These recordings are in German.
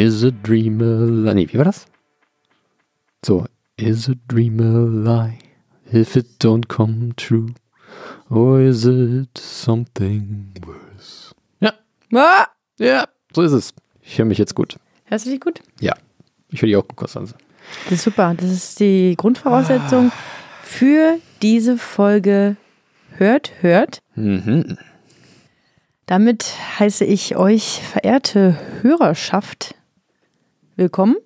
Is a dream a lie? Nee, wie war das? So, is a dream a lie if it don't come true? Or is it something worse? Ja, Ah, ja, so ist es. Ich höre mich jetzt gut. hörst du dich gut? Ja, ich höre dich auch gut, Konstanze. Das ist super. Das ist die Grundvoraussetzung für diese Folge Hört, hört. Mhm. Damit heiße ich euch, verehrte Hörerschaft, willkommen.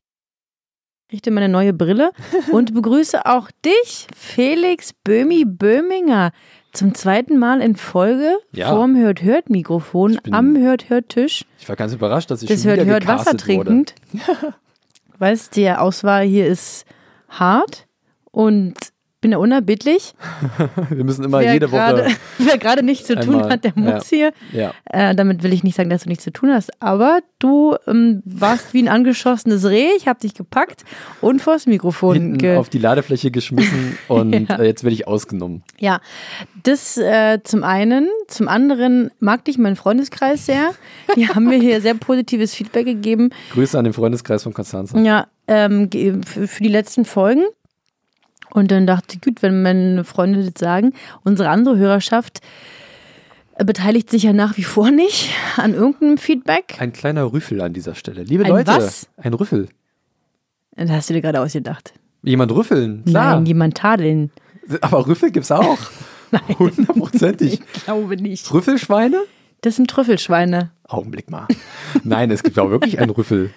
Richte meine neue Brille und begrüße auch dich, Felix Böhmi Böhminger, zum zweiten Mal in Folge Ja. vorm Hört-Hört-Mikrofon bin- am Hört-Hört-Tisch. Ich war ganz überrascht, dass ich Das schon Hört, Hört Wasser trinkend. Weißt, die Auswahl hier ist hart und bin ja unerbittlich. Wir müssen immer wer jede gerade, Woche. wer gerade nichts zu tun einmal- hat, der ja. muss hier. Ja, Äh, damit will ich nicht sagen, dass du nichts zu tun hast, aber du ähm, warst wie ein angeschossenes Reh. Ich habe dich gepackt und vors Mikrofon hinten ge auf die Ladefläche geschmissen und Ja. äh, jetzt werde ich ausgenommen. Ja, das äh, zum einen. Zum anderen mag dich mein Freundeskreis sehr. Die haben mir hier sehr positives Feedback gegeben. Grüße an den Freundeskreis von Konstanze. Ja, ähm, für die letzten Folgen. Und dann dachte ich, gut, wenn meine Freunde das sagen, unsere andere Hörerschaft äh, beteiligt sich ja nach wie vor nicht an irgendeinem Feedback. Ein kleiner Rüffel an dieser Stelle. Liebe Ein Leute, was? ein Rüffel. Das hast du dir gerade ausgedacht. Jemand rüffeln, klar. Nein, jemand tadeln. Aber Rüffel gibt's auch. Hundertprozentig. Ich glaube nicht. Rüffelschweine? Das sind Trüffelschweine. Augenblick mal. Nein, es gibt auch wirklich einen Rüffel.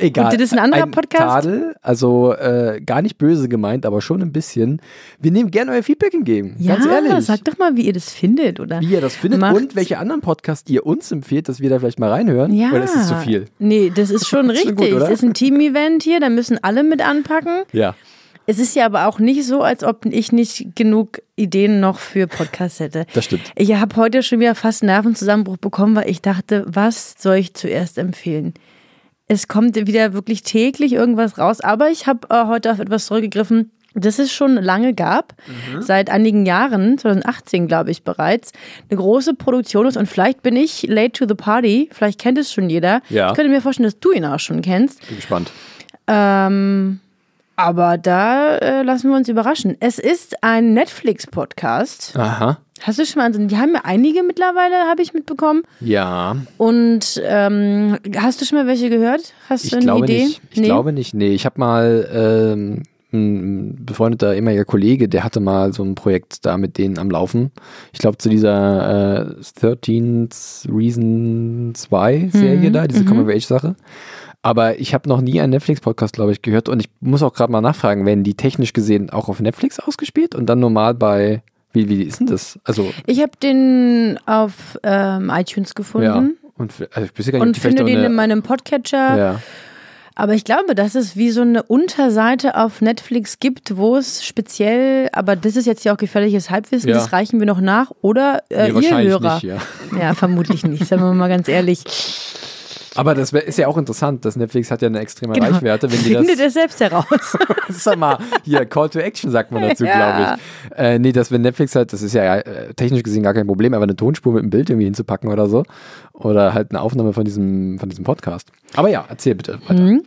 Egal. Und das ist ein anderer Podcast? Tadel, also äh, gar nicht böse gemeint, aber schon ein bisschen. Wir nehmen gerne euer Feedback entgegen. Ja, ganz ehrlich. sag doch mal, wie ihr das findet, oder? wie ihr das findet Macht's- und welche anderen Podcasts ihr uns empfiehlt, dass wir da vielleicht mal reinhören. Ja. Oder ist es zu viel? Nee, das ist schon Das ist schon richtig. gut, es ist ein Team-Event hier, da müssen alle mit anpacken. Ja. Es ist ja aber auch nicht so, als ob ich nicht genug Ideen noch für Podcasts hätte. Das stimmt. Ich habe heute schon wieder fast einen Nervenzusammenbruch bekommen, weil ich dachte, was soll ich zuerst empfehlen? Es kommt wieder wirklich täglich irgendwas raus, aber ich habe äh, heute auf etwas zurückgegriffen, das es schon lange gab, Mhm. seit einigen Jahren, 2018 glaube ich bereits, eine große Produktion ist und vielleicht bin ich late to the party, vielleicht kennt es schon jeder. Ja. Ich könnte mir vorstellen, dass du ihn auch schon kennst. Bin gespannt. Ähm, aber da äh, lassen wir uns überraschen. Es ist ein Netflix-Podcast. Aha. Hast du schon mal, also die haben ja einige mittlerweile, habe ich mitbekommen. Ja. Und ähm, hast du schon mal welche gehört? Hast Ich du eine glaube Idee? nicht. Ich glaube nicht. Nee, ich habe mal ähm, ein befreundeter ehemaliger Kollege, der hatte mal so ein Projekt da mit denen am Laufen. Ich glaube zu dieser äh, 13 Reason 2 Serie Mhm, da, diese Coming of Age Sache. Aber ich habe noch nie einen Netflix-Podcast, glaube ich, gehört. Und ich muss auch gerade mal nachfragen, werden die technisch gesehen auch auf Netflix ausgespielt und dann normal bei, wie, wie ist denn das? Also, Ich habe den auf ähm, iTunes ja. gefunden Und also ich ja gar nicht, und finde den eine- in meinem Podcatcher. ja. Aber ich glaube, dass es wie so eine Unterseite auf Netflix gibt, wo es speziell, aber das ist jetzt ja auch gefährliches Halbwissen, Ja. das reichen wir noch nach. Oder äh, Nee, ihr Hörer. nicht, ja. Ja, vermutlich nicht, sagen wir mal ganz ehrlich. Aber das ist ja auch interessant, dass Netflix hat ja eine extreme Genau. Reichweite, wenn die Findet das. es selbst heraus. Sag mal, hier, Call to Action sagt man dazu, Ja. glaube ich. Äh, nee, dass wenn Netflix halt, das ist ja äh, technisch gesehen gar kein Problem, aber eine Tonspur mit einem Bild irgendwie hinzupacken oder so. Oder halt eine Aufnahme von diesem, von diesem Podcast. Aber ja, erzähl bitte weiter. Mhm.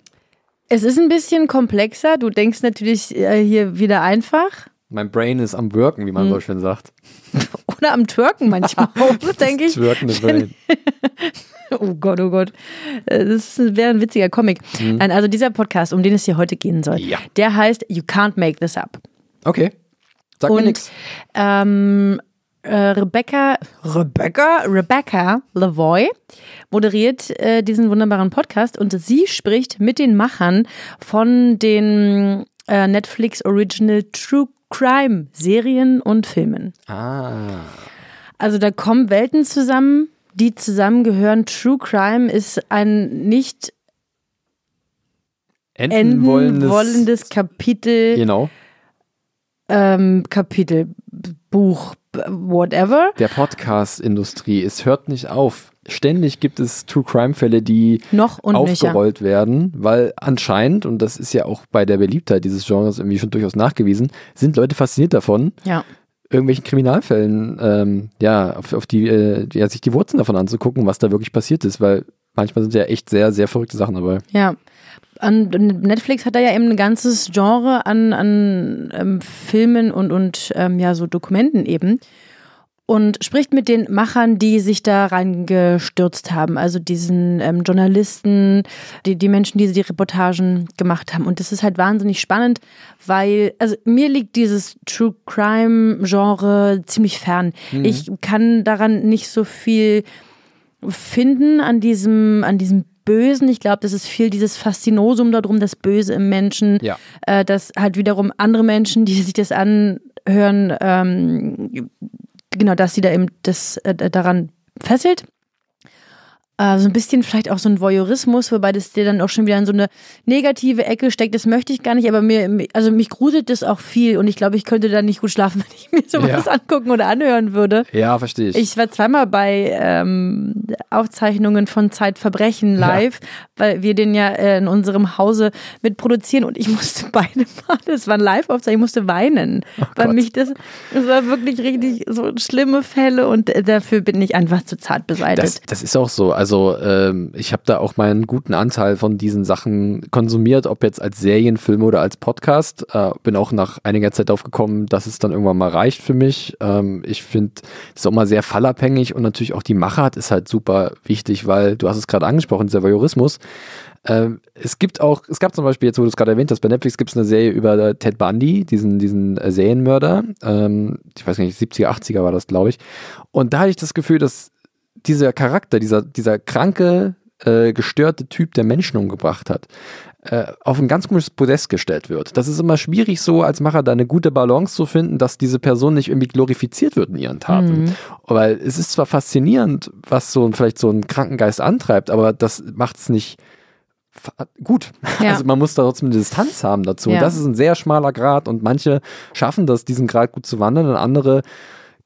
Es ist ein bisschen komplexer. Du denkst natürlich äh, hier wieder einfach. Mein Brain ist am Worken, wie man so schön sagt. Oder am Twerken manchmal denke ich. Twerkende Brain. Oh Gott, oh Gott. Äh, Das wäre ein witziger Comic. Nein, also dieser Podcast, um den es hier heute gehen soll, Mhm. Ja. der heißt You Can't Make This Up. Okay. Sag mir Und nix. ähm, äh, Rebecca, Rebecca, Rebecca Lavoy moderiert äh, diesen wunderbaren Podcast und sie spricht mit den Machern von den äh, Netflix Original True Crime Serien und Filmen. Ah. Also da kommen Welten zusammen, die zusammengehören. True Crime ist ein nicht Enden, enden wollendes, wollendes Kapitel, Genau. ähm, Kapitel, Buch, whatever. Der Podcast-Industrie, es hört nicht auf. Ständig gibt es True Crime-Fälle, die Noch aufgerollt werden, weil anscheinend, und das ist ja auch bei der Beliebtheit dieses Genres irgendwie schon durchaus nachgewiesen, sind Leute fasziniert davon, Ja. Irgendwelchen Kriminalfällen, ähm, ja, auf, auf die, äh, ja, sich die Wurzeln davon anzugucken, was da wirklich passiert ist, weil manchmal sind ja echt sehr, sehr verrückte Sachen dabei. Ja. An Netflix hat da ja eben ein ganzes Genre an, an ähm, Filmen und, und ähm, ja, so Dokumenten eben. Und spricht mit den Machern, die sich da reingestürzt haben, also diesen ähm, Journalisten, die, die Menschen, die die Reportagen gemacht haben. Und das ist halt wahnsinnig spannend, weil, also mir liegt dieses True Crime Genre ziemlich fern. Ich kann daran nicht so viel finden an diesem, an diesem Bösen. Ich glaube, das ist viel dieses Faszinosum darum, das Böse im Menschen, Ja. äh, dass halt wiederum andere Menschen, die sich das anhören, ähm, genau, dass sie da eben das äh, daran fesselt. Äh, so ein bisschen vielleicht auch so ein Voyeurismus, wobei das dir dann auch schon wieder in so eine negative Ecke steckt. Das möchte ich gar nicht, aber mir, also mich gruselt das auch viel und ich glaube, ich könnte da nicht gut schlafen, wenn ich mir sowas Ja. angucken oder anhören würde. Ja, verstehe ich. Ich war zweimal bei ähm, Aufzeichnungen von Zeitverbrechen live, weil wir den ja äh, in unserem Hause mitproduzieren und ich musste beide Mal, das waren Live-Aufzeichnungen, ich musste weinen, weil Gott. mich das, das war wirklich richtig so schlimme Fälle und äh, dafür bin ich einfach zu zart beseitigt. Das, das ist auch so. Also ähm, ich habe da auch meinen guten Anteil von diesen Sachen konsumiert, ob jetzt als Serienfilm oder als Podcast. Äh, bin auch nach einiger Zeit drauf gekommen, dass es dann irgendwann mal reicht für mich. Ähm, ich finde, es ist auch mal sehr fallabhängig und natürlich auch die Machart ist halt super wichtig, weil du hast es gerade angesprochen, dieser Voyeurismus. Ähm, es gibt auch, es gab zum Beispiel, jetzt wo du es gerade erwähnt hast, bei Netflix gibt es eine Serie über Ted Bundy, diesen, diesen äh, Serienmörder. Ähm, ich weiß nicht, 70er, 80er war das, glaube ich. Und da hatte ich das Gefühl, dass dieser Charakter, dieser, dieser kranke, äh, gestörte Typ, der Menschen umgebracht hat, äh, auf ein ganz komisches Podest gestellt wird. Das ist immer schwierig, so als Macher da eine gute Balance zu finden, dass diese Person nicht irgendwie glorifiziert wird in ihren Taten. Weil es ist zwar faszinierend, was so ein- vielleicht so ein Krankengeist antreibt, aber das macht es nicht gut. Ja. Also man muss da trotzdem eine Distanz haben dazu. Ja. Und das ist ein sehr schmaler Grad und manche schaffen das, diesen Grad gut zu wandern und andere,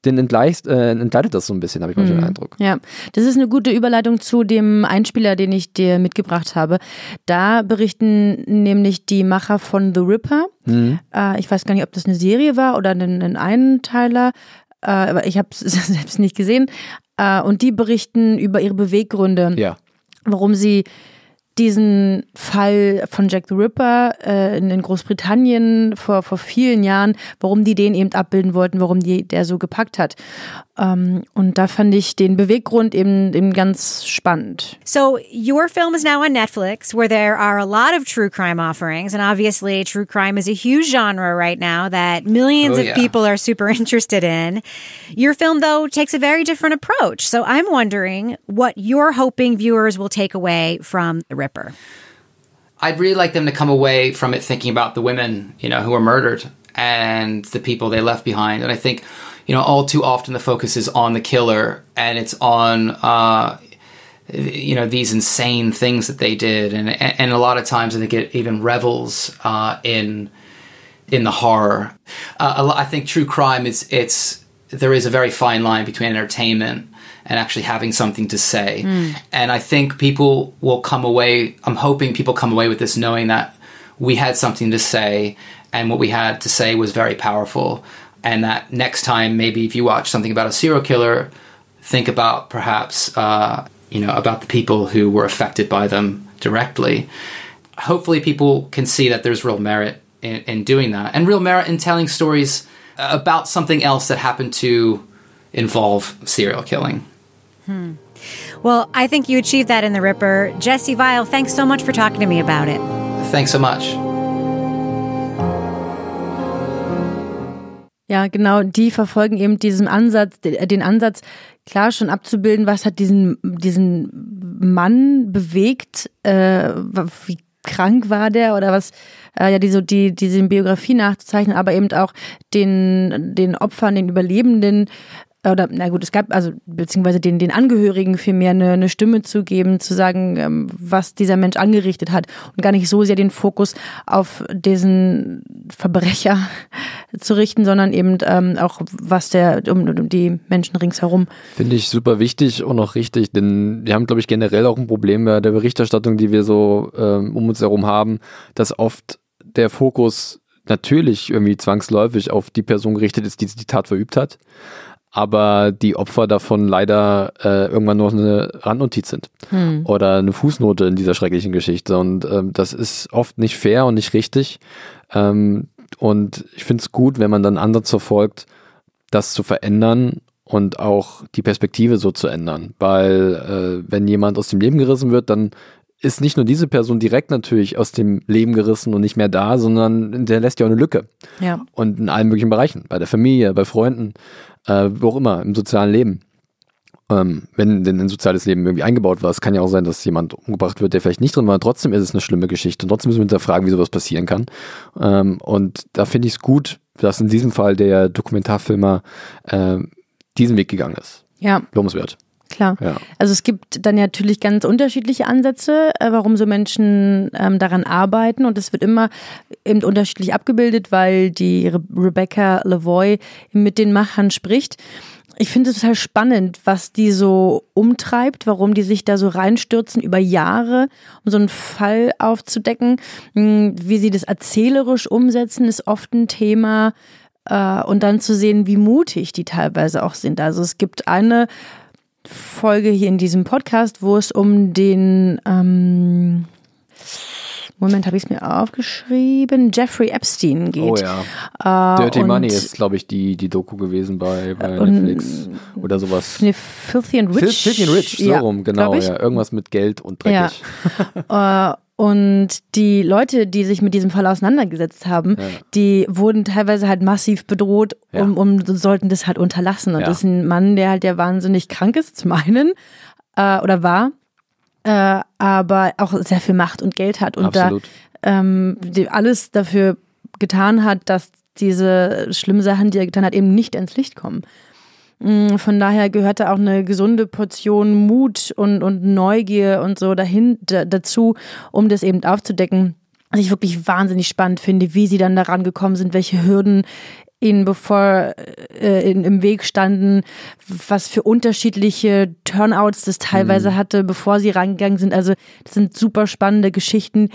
den entgleicht, äh, entgleitet das so ein bisschen, habe ich manchmal den Eindruck. Ja, das ist eine gute Überleitung zu dem Einspieler, den ich dir mitgebracht habe. Da berichten nämlich die Macher von The Ripper. Äh, ich weiß gar nicht, ob das eine Serie war oder ein, ein Einteiler, äh, aber ich habe es selbst nicht gesehen. Äh, und die berichten über ihre Beweggründe, Ja. warum sie diesen Fall von Jack the Ripper äh, in, in Großbritannien vor, vor vielen Jahren, warum die den eben abbilden wollten, warum die der so gepackt hat. Ähm, und da fand ich den Beweggrund eben, eben ganz spannend. So, your film is now on Netflix, where there are a lot of true crime offerings. And obviously, true crime is a huge genre right now that millions Oh, of yeah. people are super interested in. Your film, though, takes a very different approach. So, I'm wondering what you're hoping viewers will take away from The Ripper. I'd really like them to come away from it thinking about the women, you know, who were murdered and the people they left behind. And I think, you know, all too often the focus is on the killer and it's on, uh, you know, these insane things that they did. And, and a lot of times I think it even revels uh, in in the horror. Uh, I think true crime is it's there is a very fine line between entertainment and actually having something to say. And I think people will come away. I'm hoping people come away with this knowing that we had something to say, and what we had to say was very powerful. And that next time, maybe if you watch something about a serial killer, think about perhaps uh, you know about the people who were affected by them directly hopefully people can see that there's real merit in, in doing that and real merit in telling stories about something else that happened to involve serial killing. Hmm. Well, I think you achieved that in The Ripper. Jesse Vile, thanks so much for talking to me about it. Thanks so much. Ja, genau, die verfolgen eben diesen Ansatz, den Ansatz, klar schon abzubilden, was hat diesen, diesen Mann bewegt, äh, wie krank war der oder was, äh, ja, diese, die, diese Biografie nachzuzeichnen, aber eben auch den, den Opfern, den Überlebenden oder na gut, es gab also beziehungsweise den, den Angehörigen vielmehr eine, eine Stimme zu geben, zu sagen, ähm, was dieser Mensch angerichtet hat und gar nicht so sehr den Fokus auf diesen Verbrecher zu richten, sondern eben ähm, auch was der um, um die Menschen ringsherum. Finde ich super wichtig und auch richtig, denn wir haben, glaube ich, generell auch ein Problem bei der Berichterstattung, die wir so ähm, um uns herum haben, dass oft der Fokus natürlich irgendwie zwangsläufig auf die Person gerichtet ist, die die Tat verübt hat aber die Opfer davon leider äh, irgendwann nur eine Randnotiz sind hm. oder eine Fußnote in dieser schrecklichen Geschichte. Und ähm, das ist oft nicht fair und nicht richtig. Ähm, und ich finde es gut, wenn man dann Ansatz verfolgt, das zu verändern und auch die Perspektive so zu ändern. Weil äh, wenn jemand aus dem Leben gerissen wird, dann ist nicht nur diese Person direkt natürlich aus dem Leben gerissen und nicht mehr da, sondern der lässt ja auch eine Lücke. Ja. Und in allen möglichen Bereichen, bei der Familie, bei Freunden, äh, wo auch immer, im sozialen Leben. Ähm, wenn denn ein soziales Leben irgendwie eingebaut war, es kann ja auch sein, dass jemand umgebracht wird, der vielleicht nicht drin war, trotzdem ist es eine schlimme Geschichte und trotzdem müssen wir hinterfragen, wie sowas passieren kann. Ähm, und da finde ich es gut, dass in diesem Fall der Dokumentarfilmer äh, diesen Weg gegangen ist. Ja. Lobenswert. Klar. Ja. Also es gibt dann natürlich ganz unterschiedliche Ansätze, äh, warum so Menschen ähm, daran arbeiten und es wird immer eben unterschiedlich abgebildet, weil die Re Rebecca Lavoy mit den Machern spricht. Ich finde es total spannend, was die so umtreibt, warum die sich da so reinstürzen über Jahre, um so einen Fall aufzudecken. Hm, wie sie das erzählerisch umsetzen, ist oft ein Thema. Äh, und dann zu sehen, wie mutig die teilweise auch sind. Also es gibt eine Folge hier in diesem Podcast, wo es um den ähm, Moment, habe ich es mir aufgeschrieben? Jeffrey Epstein geht. Oh ja. Äh, Dirty Money ist, glaube ich, die, die Doku gewesen bei, bei und, Netflix oder sowas. Nee, Filthy and Rich. Filthy and Rich, so ja, rum, genau. Ja. Irgendwas mit Geld und dreckig. Ja. äh, und die Leute, die sich mit diesem Fall auseinandergesetzt haben, Ja. die wurden teilweise halt massiv bedroht Ja. um, um sollten das halt unterlassen. Und Ja. das ist ein Mann, der halt der wahnsinnig krank ist, zum einen, äh, oder war, äh, aber auch sehr viel Macht und Geld hat und Absolut. da ähm, alles dafür getan hat, dass diese schlimmen Sachen, die er getan hat, eben nicht ins Licht kommen. Mm, Von daher gehört da auch eine gesunde Portion Mut und, und Neugier und so dahin da, dazu, um das eben aufzudecken. Was ich wirklich wahnsinnig spannend finde, wie sie dann daran gekommen sind, welche Hürden ihnen bevor äh, in, im Weg standen, was für unterschiedliche Turnouts das teilweise hatte, bevor sie reingegangen sind. Also das sind super spannende Geschichten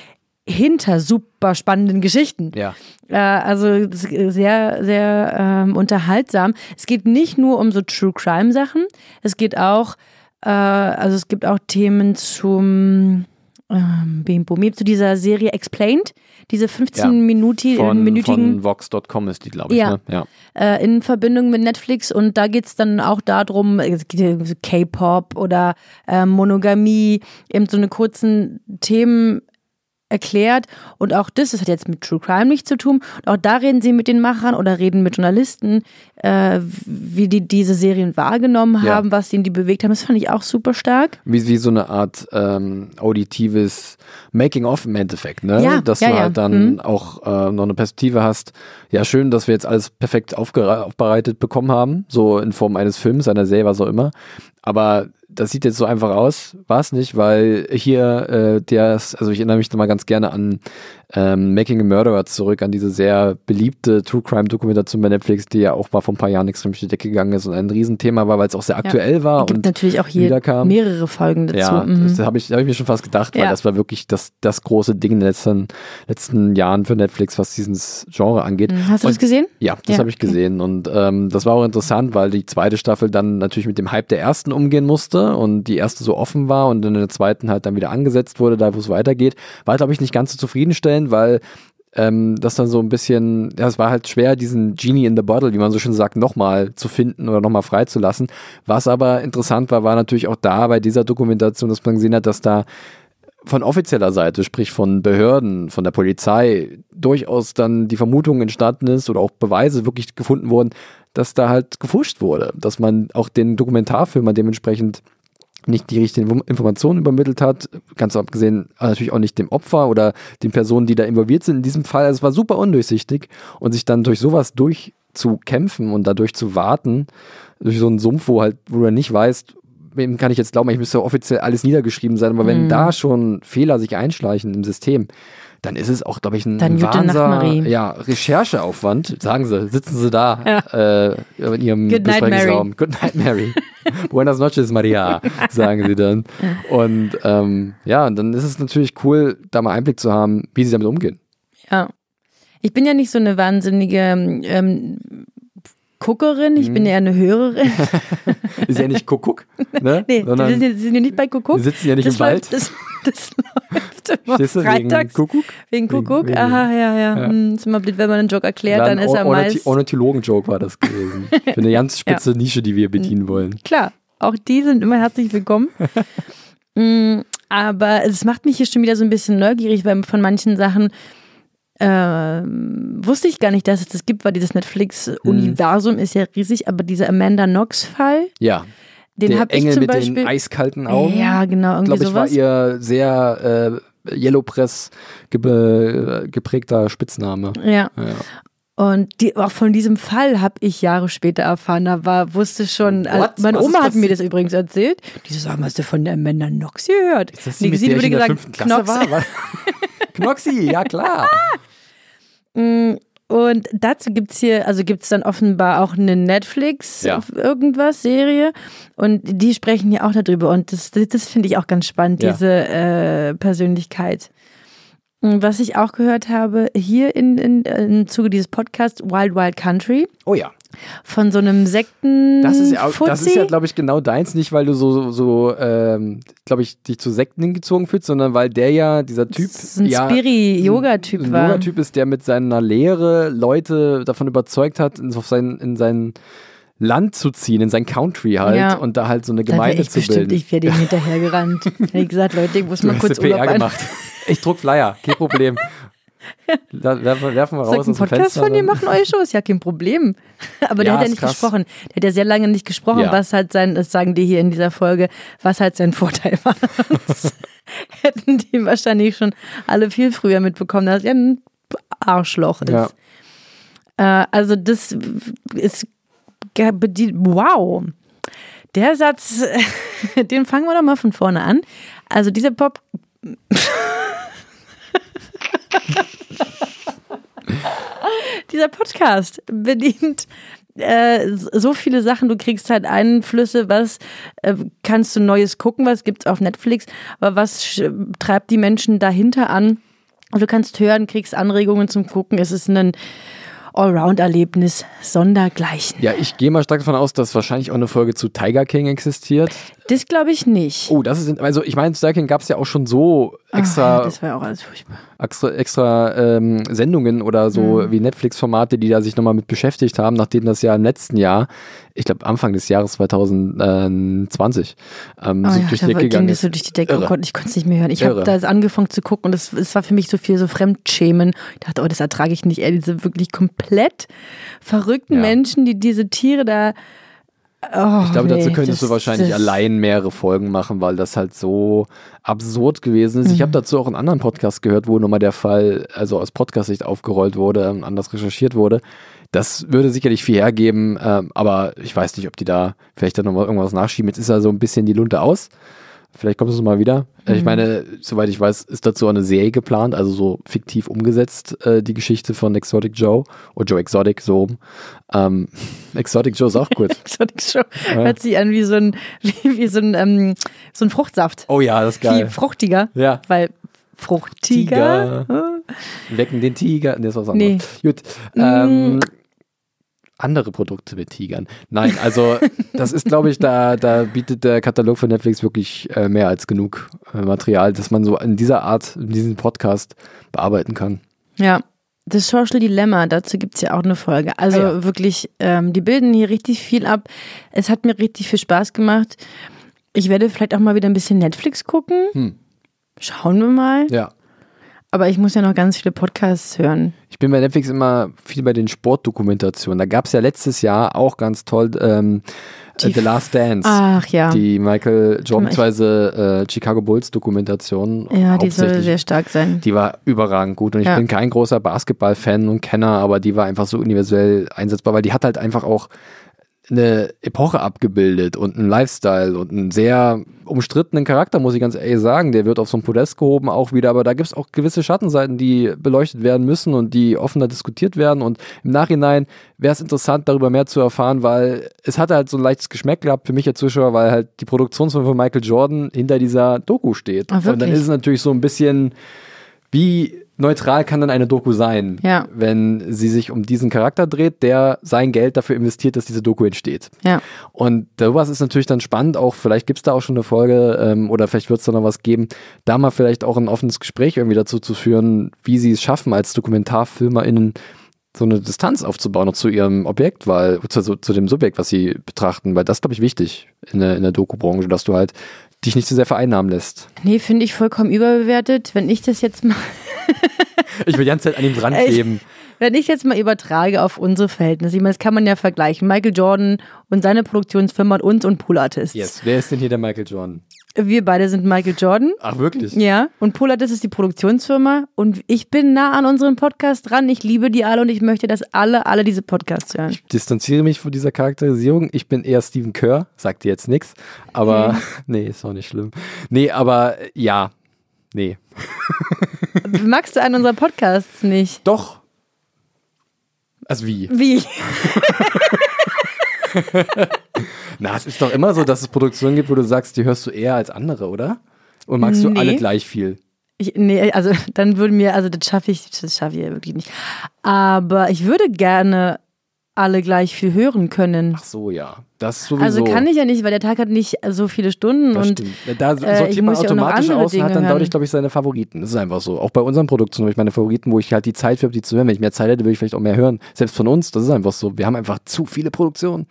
hinter super spannenden Geschichten. Ja. Äh, also sehr, sehr ähm, unterhaltsam. Es geht nicht nur um so True Crime Sachen. Es geht auch, äh, also es gibt auch Themen zum ähm, Bim zu dieser Serie Explained, diese 15 Ja, Von, minütigen von Vox.com ist die, glaube ich. Ja. Ne? ja. äh, in Verbindung mit Netflix und da geht's dann auch darum, es geht so K-Pop oder äh, Monogamie, eben so eine kurzen Themen erklärt und auch das, das hat jetzt mit True Crime nichts zu tun. Und auch da reden sie mit den Machern oder reden mit Journalisten, äh, wie die diese Serien wahrgenommen Ja. haben, was ihnen die bewegt haben. Das fand ich auch super stark. Wie, wie so eine Art ähm, auditives Making-of im Endeffekt, ne? Ja, Dass ja, du halt dann Mhm. auch äh, noch eine Perspektive hast. Ja, schön, dass wir jetzt alles perfekt aufbereitet bekommen haben, so in Form eines Films, einer Serie, was auch immer. Aber das sieht jetzt so einfach aus, war es nicht, weil hier äh, der, also ich erinnere mich da mal ganz gerne an ähm, Making a Murderer zurück, an diese sehr beliebte True Crime Dokumentation bei Netflix, die ja auch mal vor ein paar Jahren extrem durch die Decke gegangen ist und ein Riesenthema war, weil es auch sehr aktuell war Es gibt und natürlich auch hier wiederkam. mehrere Folgen dazu. Ja, Mhm. das habe ich, hab ich mir schon fast gedacht, weil Ja. das war wirklich das, das große Ding in den letzten, letzten Jahren für Netflix, was dieses Genre angeht. Mhm. Hast du Und- das gesehen? Ja, das Ja, habe ich gesehen. Und ähm, das war auch interessant, weil die zweite Staffel dann natürlich mit dem Hype der ersten umgehen musste und die erste so offen war und in der zweiten halt dann wieder angesetzt wurde, da wo es weitergeht. War, glaube ich, nicht ganz so zufriedenstellend, weil ähm, das dann so ein bisschen, ja, es war halt schwer, diesen Genie in the Bottle, wie man so schön sagt, nochmal zu finden oder nochmal freizulassen. Was aber interessant war, war natürlich auch da bei dieser Dokumentation, dass man gesehen hat, dass da von offizieller Seite, sprich von Behörden, von der Polizei, durchaus dann die Vermutung entstanden ist oder auch Beweise wirklich gefunden wurden, dass da halt gefuscht wurde, dass man auch den Dokumentarfilmer dementsprechend nicht die richtigen Informationen übermittelt hat, ganz abgesehen äh, natürlich auch nicht dem Opfer oder den Personen, die da involviert sind in diesem Fall. Also es war super undurchsichtig und sich dann durch sowas zu kämpfen und dadurch zu warten, durch so einen Sumpf, wo halt, wo du nicht weißt, wem kann ich jetzt glauben, ich müsste offiziell alles niedergeschrieben sein, aber wenn Mhm. da schon Fehler sich einschleichen im System, dann ist es auch, glaube ich, ein Dann Wahnsinn, ja, Rechercheaufwand, sagen sie, sitzen sie da äh, in ihrem Good night, Besprechungsraum. Good night, Mary. Buenas noches, Maria, sagen sie dann. Und ähm, ja, und dann ist es natürlich cool, da mal Einblick zu haben, wie sie damit umgehen. Ja. Ich bin ja nicht so eine wahnsinnige ähm, Guckerin, ich Mhm. bin eher eine Hörerin. Ist ja nicht Kuckuck, ne? Nee, sondern sind, ja- die sind ja nicht bei Kuckuck. wir sitzen ja nicht das im Wald. Läuft, das, das läuft immer Stehst du, wegen freitags. Kuckuck? Wegen Kuckuck? wegen- Aha, ja, ja. Ja. Hm, ist immer blöd, wenn man einen Joke erklärt, Dann dann ist er meist. Ornithologen-Joke war das gewesen. Für eine ganz spitze Nische, die wir bedienen wollen. Klar, auch die sind immer herzlich willkommen. Mm, Aber es macht mich hier schon wieder so ein bisschen neugierig, weil von manchen Sachen ähm, wusste ich gar nicht, dass es das gibt, weil dieses Netflix-Universum ist ja riesig, aber dieser Amanda Knox-Fall, Ja. den habe ich zum mit Beispiel. den eiskalten Augen. Ja, genau, Ich irgendwie glaube, ich war ihr sehr äh, Yellow Press ge geprägter Spitzname. Ja. Ja. Und die, auch von diesem Fall habe ich Jahre später erfahren. Da war, wusste schon, also meine Was Oma hat mir das übrigens erzählt. Die so sagen, hast du von der Amanda Knox gehört? Ist das die, Nee, mit sie der ich in der gesagt, fünften Klasse Knox. war? war? Knoxi, ja klar. Mm, Und dazu gibt's hier, also gibt's dann offenbar auch eine Netflix Ja. irgendwas Serie und die sprechen ja auch darüber und das, das, finde ich auch ganz spannend, Ja. diese äh, Persönlichkeit. Was ich auch gehört habe, hier in, in, im Zuge dieses Podcasts Wild Wild Country Oh ja. Von so einem Sekten Das ist ja, das ist ja glaube ich, genau deins. Nicht, weil du so, so ähm, glaube ich, dich zu Sekten hingezogen fühlst, sondern weil der ja, dieser Typ, Das ist ein ja, Spiri-Yoga-Typ ein war. Yoga-Typ ist, der mit seiner Lehre Leute davon überzeugt hat, in, auf sein, in sein Land zu ziehen, in sein Country halt Ja. und da halt so eine Gemeinde ich zu bestimmt, bilden. ich wäre dem hinterhergerannt. Hätte ich gesagt, Leute, ich muss du mal kurz PR Urlaub ein. gemacht. Ich druck Flyer, kein Problem. Werfen, werfen wir Soll raus ich einen Podcast von dir machen, eure Shows? Ja, kein Problem. Aber der Ja, hat ja ist nicht krass. gesprochen. Der hat ja sehr lange nicht gesprochen, Ja. was halt sein, das sagen die hier in dieser Folge, was halt sein Vorteil war. Hätten die wahrscheinlich schon alle viel früher mitbekommen, dass er ein Arschloch ist. Ja. Äh, also das ist wow. Der Satz, den fangen wir doch mal von vorne an. Also dieser Pop. Dieser Podcast bedient äh, so viele Sachen. Du kriegst halt Einflüsse, was äh, kannst du Neues gucken, was gibt's auf Netflix, aber was treibt die Menschen dahinter an? Du kannst hören, kriegst Anregungen zum Gucken. Es ist ein Allround-Erlebnis sondergleichen. Ja, ich gehe mal stark davon aus, dass wahrscheinlich auch eine Folge zu Tiger King existiert. Das glaube ich nicht. Oh, das ist, also ich meine, Tiger King gab es ja auch schon so extra, Ah, das war ja auch alles furchtbar. extra, extra ähm, Sendungen oder so Mhm. wie Netflix-Formate, die da sich nochmal mit beschäftigt haben, nachdem das ja im letzten Jahr, ich glaube Anfang des Jahres 2020, ähm, Oh so ja, durch die Decke ging gegangen das ist. so durch die Decke. Oh Irre. Gott, ich konnte es nicht mehr hören. Ich habe da angefangen zu gucken und es es war für mich so viel so Fremdschämen. Ich dachte, oh, das ertrage ich nicht. Ey, diese wirklich komplett verrückten Ja. Menschen, die diese Tiere da. Oh, Ich glaube, dazu nee, könntest das- du wahrscheinlich das- allein mehrere Folgen machen, weil das halt so absurd gewesen ist. Ich Mhm. habe dazu auch einen anderen Podcast gehört, wo nochmal der Fall, also aus Podcast-Sicht aufgerollt wurde, anders recherchiert wurde. Das würde sicherlich viel hergeben, ähm, aber ich weiß nicht, ob die da vielleicht dann nochmal irgendwas nachschieben. Jetzt ist ja so ein bisschen die Lunte aus. Vielleicht kommt es mal wieder. Äh, Mhm. Ich meine, soweit ich weiß, ist dazu eine Serie geplant, also so fiktiv umgesetzt, äh, die Geschichte von Exotic Joe. Oder Joe Exotic, so rum. Ähm, Exotic Joe ist auch gut. Exotic Show. Hört sich an wie so ein, wie, wie so ein, ähm, so ein Fruchtsaft. Oh ja, das ist geil. Viel fruchtiger. Ja. Weil Fruchtiger. Wecken den Tiger. Nee, ist was Nee. anderes. Gut. Ähm, andere Produkte mit Tigern. Nein, also das ist, glaube ich, da, da bietet der Katalog von Netflix wirklich äh, mehr als genug äh, Material, dass man so in dieser Art, in diesem Podcast bearbeiten kann. Ja. Das Social Dilemma, dazu gibt's ja auch eine Folge. Also Ah ja. wirklich, ähm, die bilden hier richtig viel ab. Es hat mir richtig viel Spaß gemacht. Ich werde vielleicht auch mal wieder ein bisschen Netflix gucken. Hm. Schauen wir mal. Ja. Aber ich muss ja noch ganz viele Podcasts hören. Ich bin bei Netflix immer viel bei den Sportdokumentationen. Da gab es ja letztes Jahr auch ganz toll ähm, äh, The Last Dance. Ach ja. Die Michael Jordan bzw. Äh, Chicago Bulls Dokumentation. ja, die soll sehr stark sein. Die war überragend gut und ich Ja. bin kein großer Basketball-Fan und Kenner, aber die war einfach so universell einsetzbar, weil die hat halt einfach auch eine Epoche abgebildet und einen Lifestyle und einen sehr umstrittenen Charakter, muss ich ganz ehrlich sagen. Der wird auf so ein Podest gehoben auch wieder, aber da gibt es auch gewisse Schattenseiten, die beleuchtet werden müssen und die offener diskutiert werden und im Nachhinein wäre es interessant, darüber mehr zu erfahren, weil es hat halt so ein leichtes Geschmack gehabt für mich als Zuschauer, weil halt die Produktionsfirma von Michael Jordan hinter dieser Doku steht. Ah, und dann ist es natürlich so ein bisschen wie neutral kann dann eine Doku sein, Ja. wenn sie sich um diesen Charakter dreht, der sein Geld dafür investiert, dass diese Doku entsteht. Ja. Und sowas ist natürlich dann spannend, auch vielleicht gibt es da auch schon eine Folge ähm, oder vielleicht wird es da noch was geben, da mal vielleicht auch ein offenes Gespräch irgendwie dazu zu führen, wie sie es schaffen, als DokumentarfilmerInnen so eine Distanz aufzubauen noch zu ihrem Objekt, weil zu, zu, dem Subjekt, was sie betrachten, weil das glaube ich wichtig in der, in der Doku-Branche, dass du halt dich nicht zu sehr vereinnahmen lässt. Nee, finde ich vollkommen überbewertet. Wenn ich das jetzt mal, Ich will die ganze Zeit an ihm dran kleben. wenn ich jetzt mal übertrage auf unsere Verhältnisse, ich meine, das kann man ja vergleichen. Michael Jordan und seine Produktionsfirma und uns und Pool Artists. Yes. Wer ist denn hier der Michael Jordan? Wir beide sind Michael Jordan. Ach, wirklich? Ja, und Pool Artists ist die Produktionsfirma und ich bin nah an unserem Podcast dran. Ich liebe die alle und ich möchte, dass alle, alle diese Podcasts hören. distanziere mich von dieser Charakterisierung. Ich bin eher Stephen Kerr, sagt dir jetzt nichts, aber nee, ist auch nicht schlimm. Nee, aber ja, nee. Magst du einen unserer Podcasts nicht? Doch. Also wie? Wie? Na, es ist doch immer so, dass es Produktionen gibt, wo du sagst, die hörst du eher als andere, oder? Und magst du Nee. alle gleich viel? Ich, nee, also dann würde mir, also das schaffe ich, das schaffe ich ja wirklich nicht. Aber ich würde gerne alle gleich viel hören können. Ach so, ja. Das sowieso. Also kann ich ja nicht, weil der Tag hat nicht so viele Stunden Das und stimmt. Da äh, ich sortiert man ja auch noch automatisch andere aus und hat Dinge dann dadurch, glaube ich, seine Favoriten. Das ist einfach so. Auch bei unseren Produktionen habe ich meine Favoriten, wo ich halt die Zeit für habe, die zu hören. Wenn ich mehr Zeit hätte, würde ich vielleicht auch mehr hören. Selbst von uns, das ist einfach so. Wir haben einfach zu viele Produktionen.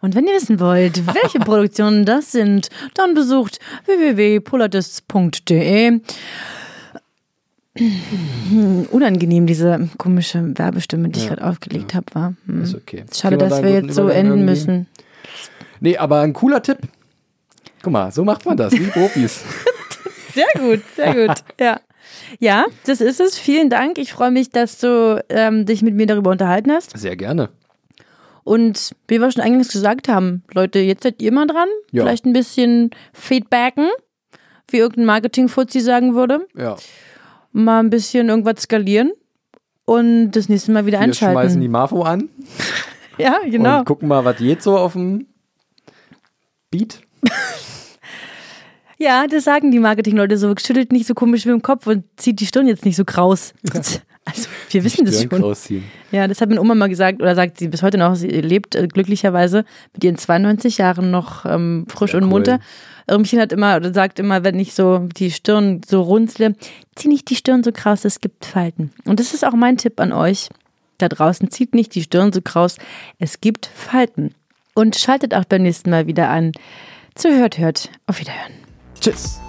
Und wenn ihr wissen wollt, welche Produktionen das sind, dann besucht www.polardists.de. Hm, Unangenehm, diese komische Werbestimme, die ich gerade aufgelegt habe, war. Hm. Ist okay. Schade, dass da wir jetzt so enden irgendwie? müssen. Nee, aber ein cooler Tipp. Guck mal, so macht man das, wie Profis. Sehr gut, sehr gut. Ja. Ja, das ist es. Vielen Dank. Ich freue mich, dass du ähm, dich mit mir darüber unterhalten hast. Sehr gerne. Und wie wir schon eingangs gesagt haben, Leute, jetzt seid ihr mal dran. Ja. Vielleicht ein bisschen Feedbacken, wie irgendein Marketing-Fuzzi sagen würde. Ja. Mal ein bisschen irgendwas skalieren und das nächste Mal wieder Wir schmeißen einschalten. die Mafo an Ja, genau. und gucken mal, was geht so auf dem Beat. Ja, das sagen die Marketing-Leute so. Schüttelt nicht so komisch mit dem Kopf und zieht die Stirn jetzt nicht so kraus. Also, wir wissen das Stirn schon. rausziehen. Ja, das hat meine Oma mal gesagt, oder sagt sie bis heute noch. Sie lebt äh, glücklicherweise mit ihren 92 Jahren noch ähm, frisch Sehr und cool. munter. Irmchen hat immer, oder sagt immer, wenn ich so die Stirn so runzle, zieh nicht die Stirn so kraus, es gibt Falten. Und das ist auch mein Tipp an euch da draußen. Zieht nicht die Stirn so kraus, es gibt Falten. Und schaltet auch beim nächsten Mal wieder an. Zu Hört, Hört. Auf Wiederhören. Tschüss.